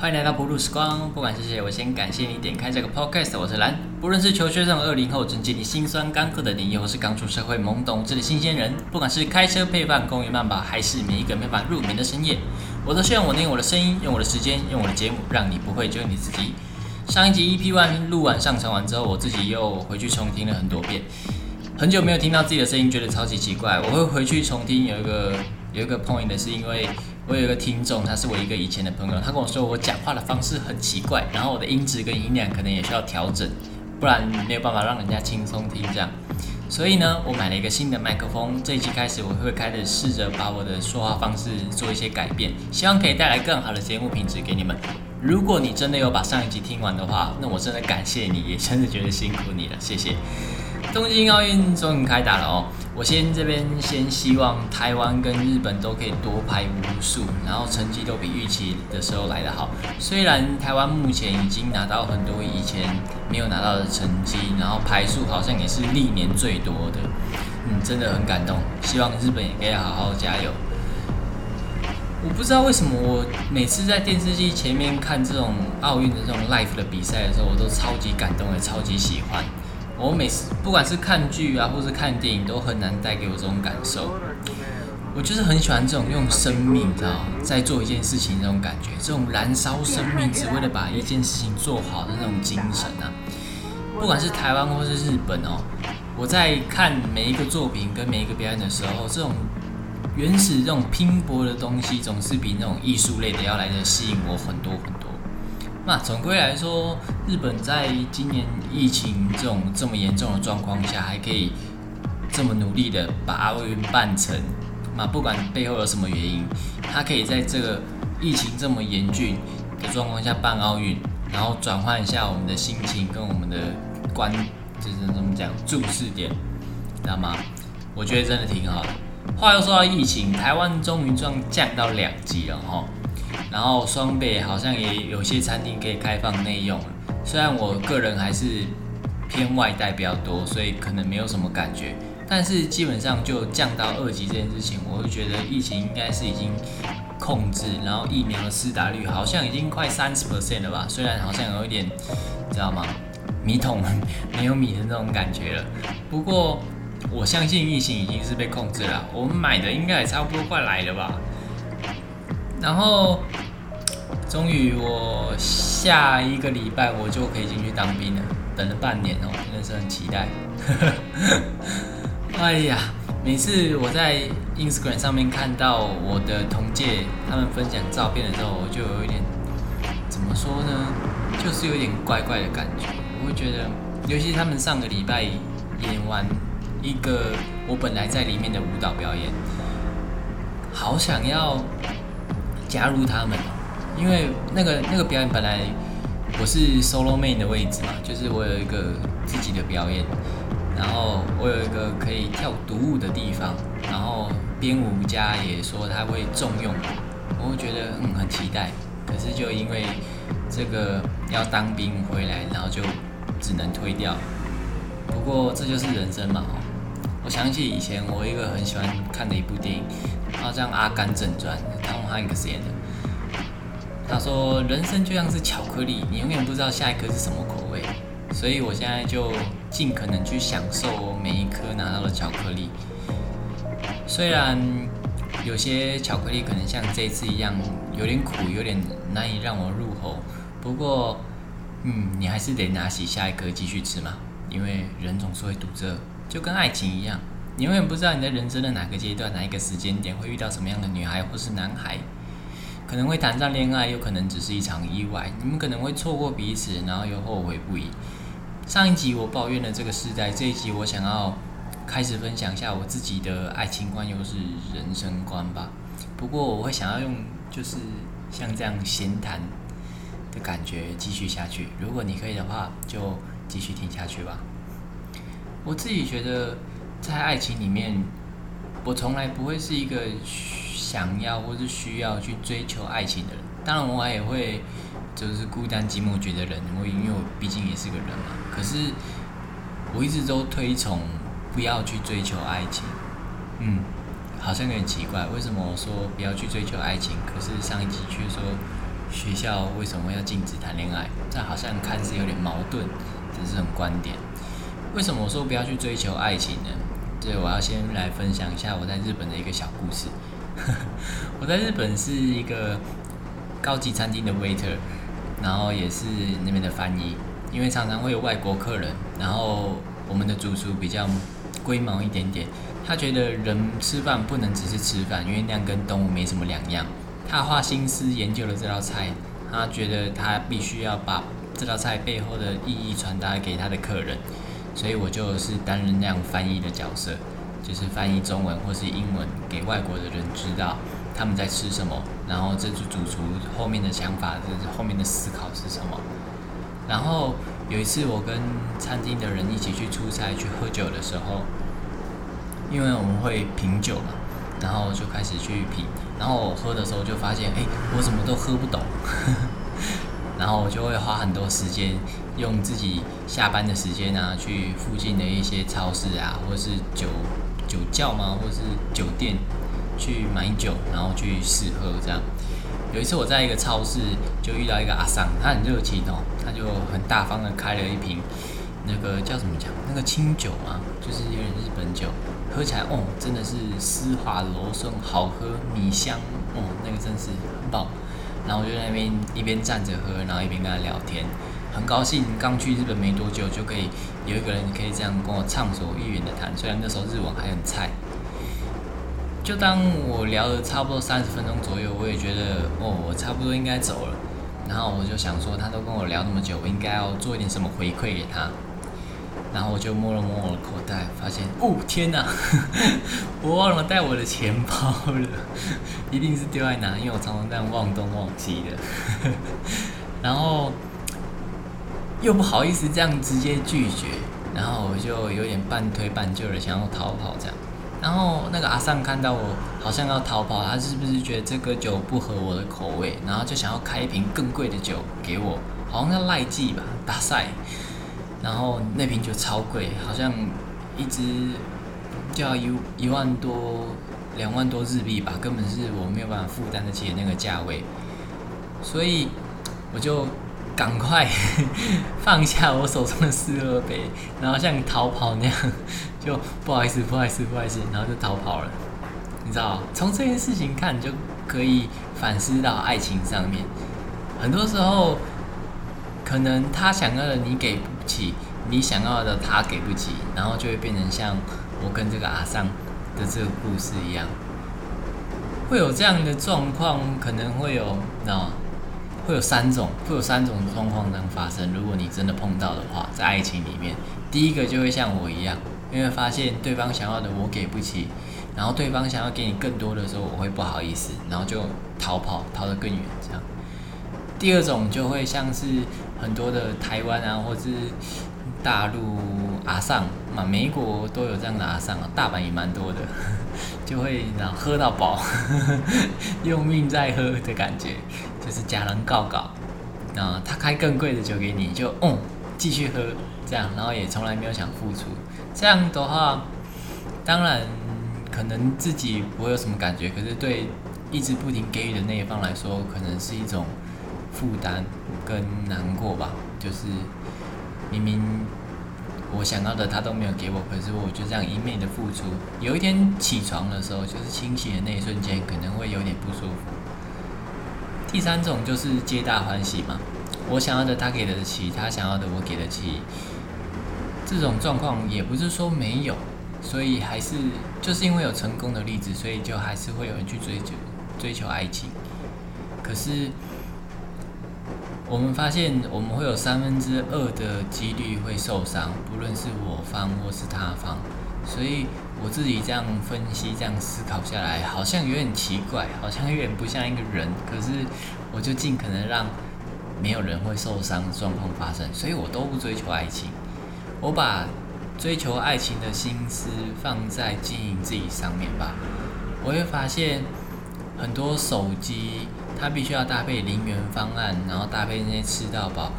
欢迎来到不露时光，不管是谁，我先感谢你点开这个 podcast。我是蓝，不论是求学生、二零后正经历辛酸干涸的你，又或是刚出社会懵懂这的新鲜人，不管是开车配饭、公园慢跑，还是每一个没法入眠的深夜，我都希望我能用我的声音、用我的时间、用我的节目，让你不会只有你自己。上一集 EP One 录完上传完之后，我自己又回去重听了很多遍，很久没有听到自己的声音，觉得超级奇怪。我会回去重听，有一个有一个 point 的是因为。我有一个听众，他是我一个以前的朋友，他跟我说我讲话的方式很奇怪，然后我的音质跟音量可能也需要调整，不然没有办法让人家轻松听这样。所以呢，我买了一个新的麦克风，这一期开始我会开始试着把我的说话方式做一些改变，希望可以带来更好的节目品质给你们。如果你真的有把上一集听完的话，那我真的感谢你，也真的觉得辛苦你了，谢谢。东京奥运终于开打了哦！我先这边先希望台湾跟日本都可以多排无数，然后成绩都比预期的时候来得好。虽然台湾目前已经拿到很多以前没有拿到的成绩，然后排数好像也是历年最多的，嗯，真的很感动。希望日本也可以好好加油。我不知道为什么我每次在电视机前面看这种奥运的这种 live 的比赛的时候，我都超级感动，也超级喜欢。我每次不管是看剧啊，或是看电影，都很难带给我这种感受。我就是很喜欢这种用生命，知道在做一件事情那种感觉，这种燃烧生命，只为了把一件事情做好的那种精神啊。不管是台湾或是日本哦，我在看每一个作品跟每一个表演的时候，这种原始、这种拼搏的东西，总是比那种艺术类的要来的吸引我很多很多。那总归来说，日本在今年疫情这种这么严重的状况下，还可以这么努力的把奥运办成。那不管背后有什么原因，他可以在这个疫情这么严峻的状况下办奥运，然后转换一下我们的心情跟我们的观，就是怎么讲注视点，知道吗？我觉得真的挺好的。话又说到疫情，台湾终于降降到两级了哈。然后双北好像也有些餐厅可以开放内用，虽然我个人还是偏外带比较多，所以可能没有什么感觉。但是基本上就降到二级这件事情，我就觉得疫情应该是已经控制，然后疫苗的施打率好像已经快三十 percent 了吧？虽然好像有一点，知道吗？米桶没有米的那种感觉了。不过我相信疫情已经是被控制了，我们买的应该也差不多快来了吧？然后，终于我下一个礼拜我就可以进去当兵了。等了半年哦，真的是很期待。哎呀，每次我在 Instagram 上面看到我的同届他们分享照片的时候，我就有一点怎么说呢？就是有点怪怪的感觉。我会觉得，尤其他们上个礼拜演完一个我本来在里面的舞蹈表演，好想要。加入他们，因为那个那个表演本来我是 solo main 的位置嘛，就是我有一个自己的表演，然后我有一个可以跳独舞的地方，然后编舞家也说他会重用我，我会觉得嗯很期待，可是就因为这个要当兵回来，然后就只能推掉。不过这就是人生嘛，我想起以前我一个很喜欢看的一部电影。好像《阿甘正传》Tom Hanks 演的，他说人生就像是巧克力，你永远不知道下一颗是什么口味，所以我现在就尽可能去享受每一颗拿到的巧克力。虽然有些巧克力可能像这次一样有点苦，有点难以让我入口，不过，嗯，你还是得拿起下一颗继续吃嘛，因为人总是会堵着，就跟爱情一样。你永远不知道你在人生的哪个阶段、哪一个时间点会遇到什么样的女孩或是男孩，可能会谈上恋爱，又可能只是一场意外。你们可能会错过彼此，然后又后悔不已。上一集我抱怨了这个时代，这一集我想要开始分享一下我自己的爱情观，又是人生观吧。不过我会想要用就是像这样闲谈的感觉继续下去。如果你可以的话，就继续听下去吧。我自己觉得。在爱情里面，我从来不会是一个想要或是需要去追求爱情的人。当然，我也会就是孤单寂寞觉得人。我因为我毕竟也是个人嘛。可是我一直都推崇不要去追求爱情。嗯，好像有点奇怪，为什么我说不要去追求爱情？可是上一集却说学校为什么要禁止谈恋爱？这好像看似有点矛盾，这是种观点。为什么我说不要去追求爱情呢？这我要先来分享一下我在日本的一个小故事。我在日本是一个高级餐厅的 waiter，然后也是那边的翻译。因为常常会有外国客人，然后我们的主厨比较龟毛一点点，他觉得人吃饭不能只是吃饭，因为那样跟动物没什么两样。他花心思研究了这道菜，他觉得他必须要把这道菜背后的意义传达给他的客人，所以我就是担任那样翻译的角色，就是翻译中文或是英文给外国的人知道他们在吃什么，然后这组主厨后面的想法，就是后面的思考是什么。然后有一次，我跟餐厅的人一起去出差去喝酒的时候，因为我们会品酒嘛，然后就开始去品。然后我喝的时候就发现，哎，我什么都喝不懂。然后我就会花很多时间，用自己下班的时间啊，去附近的一些超市啊，或者是酒酒窖嘛，或者是酒店去买酒，然后去试喝这样。有一次我在一个超市就遇到一个阿桑，他很热情哦，他就很大方的开了一瓶那个叫什么讲，那个清酒嘛，就是有点日本酒，喝起来哦真的是丝滑柔顺，好喝，米香哦，那个真是很棒。然后我就在那边一边站着喝，然后一边跟他聊天，很高兴刚去日本没多久就可以有一个人可以这样跟我畅所欲言的谈，虽然那时候日文还很菜。就当我聊了差不多三十分钟左右，我也觉得哦，我差不多应该走了。然后我就想说，他都跟我聊那么久，我应该要做一点什么回馈给他。然后我就摸了摸我的口袋，发现哦天哪，我忘了带我的钱包了，一定是丢在哪，因为我常常这样忘东忘西的。然后又不好意思这样直接拒绝，然后我就有点半推半就的想要逃跑这样。然后那个阿尚看到我好像要逃跑，他是不是觉得这个酒不合我的口味，然后就想要开一瓶更贵的酒给我，好像叫赖记吧，大赛。然后那瓶酒超贵，好像一支就要一一万多、两万多日币吧，根本是我没有办法负担得起的那个价位。所以我就赶快 放下我手中的四二杯，然后像逃跑那样。就不好意思，不好意思，不好意思，然后就逃跑了。你知道，从这件事情看，就可以反思到爱情上面。很多时候，可能他想要的你给不起，你想要的他给不起，然后就会变成像我跟这个阿尚的这个故事一样，会有这样的状况，可能会有，知道吗？会有三种，会有三种状况能发生。如果你真的碰到的话，在爱情里面，第一个就会像我一样。因为发现对方想要的我给不起，然后对方想要给你更多的时候，我会不好意思，然后就逃跑，逃得更远这样。第二种就会像是很多的台湾啊，或是大陆阿上嘛，美国都有这样的阿上啊，大阪也蛮多的，就会然后喝到饱，用命在喝的感觉，就是假人告告，啊，他开更贵的酒给你，就嗯继续喝这样，然后也从来没有想付出。这样的话，当然可能自己不会有什么感觉，可是对一直不停给予的那一方来说，可能是一种负担跟难过吧。就是明明我想要的他都没有给我，可是我就这样一面的付出，有一天起床的时候，就是清醒的那一瞬间，可能会有点不舒服。第三种就是皆大欢喜嘛，我想要的他给得起，他想要的我给得起。这种状况也不是说没有，所以还是就是因为有成功的例子，所以就还是会有人去追求追求爱情。可是我们发现，我们会有三分之二的几率会受伤，不论是我方或是他方。所以我自己这样分析、这样思考下来，好像有点奇怪，好像有点不像一个人。可是我就尽可能让没有人会受伤的状况发生，所以我都不追求爱情。我把追求爱情的心思放在经营自己上面吧。我会发现很多手机，它必须要搭配零元方案，然后搭配那些吃到饱，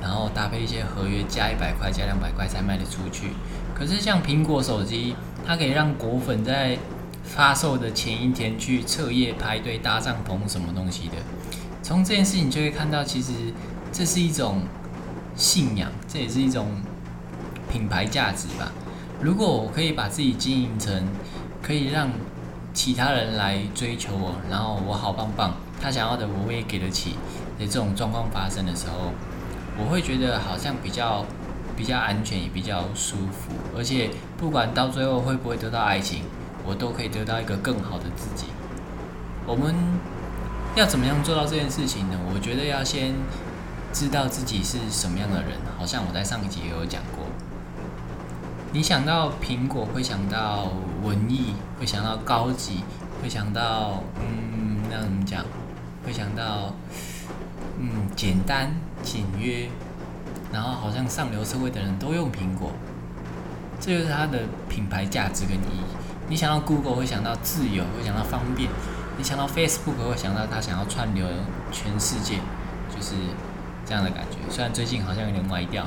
然后搭配一些合约，加一百块、加两百块才卖得出去。可是像苹果手机，它可以让果粉在发售的前一天去彻夜排队搭帐篷什么东西的。从这件事情就会看到，其实这是一种信仰，这也是一种品牌价值吧。如果我可以把自己经营成可以让其他人来追求我，然后我好棒棒，他想要的我也给得起的这种状况发生的时候，我会觉得好像比较比较安全，也比较舒服，而且不管到最后会不会得到爱情，我都可以得到一个更好的自己。我们要怎么样做到这件事情呢？我觉得要先知道自己是什么样的人，好像我在上一集也有讲过。你想到苹果，会想到文艺，会想到高级，会想到嗯，那怎么讲？会想到嗯，简单简约，然后好像上流社会的人都用苹果，这就是它的品牌价值跟意义。你想到 Google，会想到自由，会想到方便；你想到 Facebook，会想到它想要串流全世界，就是这样的感觉。虽然最近好像有点歪掉。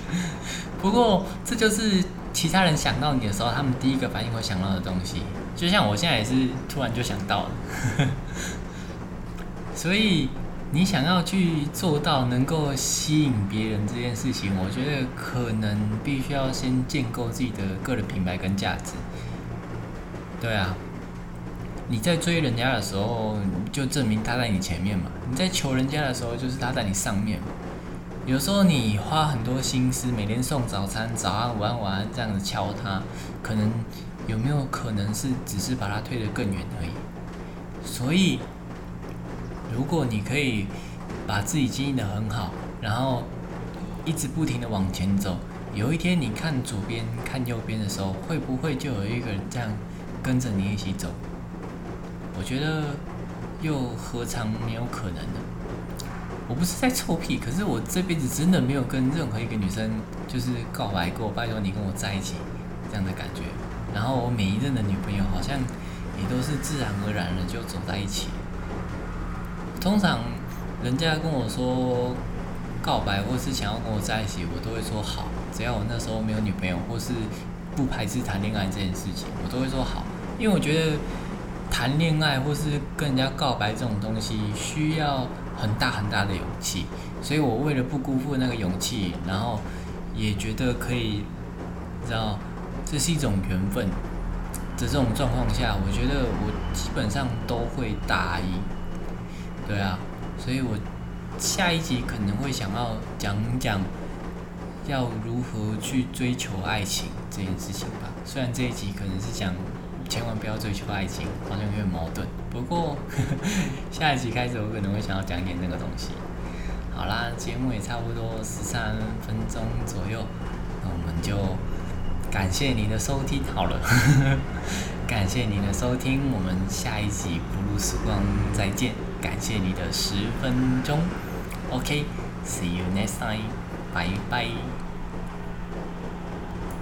不过，这就是其他人想到你的时候，他们第一个反应会想到的东西。就像我现在也是突然就想到了，所以你想要去做到能够吸引别人这件事情，我觉得可能必须要先建构自己的个人品牌跟价值。对啊，你在追人家的时候，就证明他在你前面嘛；你在求人家的时候，就是他在你上面。有时候你花很多心思，每天送早餐、早安、午安、晚安这样子敲他，可能有没有可能是只是把他推得更远而已？所以，如果你可以把自己经营得很好，然后一直不停的往前走，有一天你看左边、看右边的时候，会不会就有一个人这样跟着你一起走？我觉得又何尝没有可能呢？我不是在臭屁，可是我这辈子真的没有跟任何一个女生就是告白过，拜托你跟我在一起这样的感觉。然后我每一任的女朋友好像也都是自然而然的就走在一起。通常人家跟我说告白或是想要跟我在一起，我都会说好，只要我那时候没有女朋友或是不排斥谈恋爱这件事情，我都会说好，因为我觉得谈恋爱或是跟人家告白这种东西需要。很大很大的勇气，所以我为了不辜负那个勇气，然后也觉得可以，知道这是一种缘分的这种状况下，我觉得我基本上都会答应。对啊，所以我下一集可能会想要讲讲要如何去追求爱情这件事情吧。虽然这一集可能是讲。千万不要追求爱情，好像有点矛盾。不过下一集开始，我可能会想要讲一点那个东西。好啦，节目也差不多十三分钟左右，那我们就感谢你的收听。好了，感谢你的收听，我们下一集不露时光再见。感谢你的十分钟。OK，see you next time，拜拜。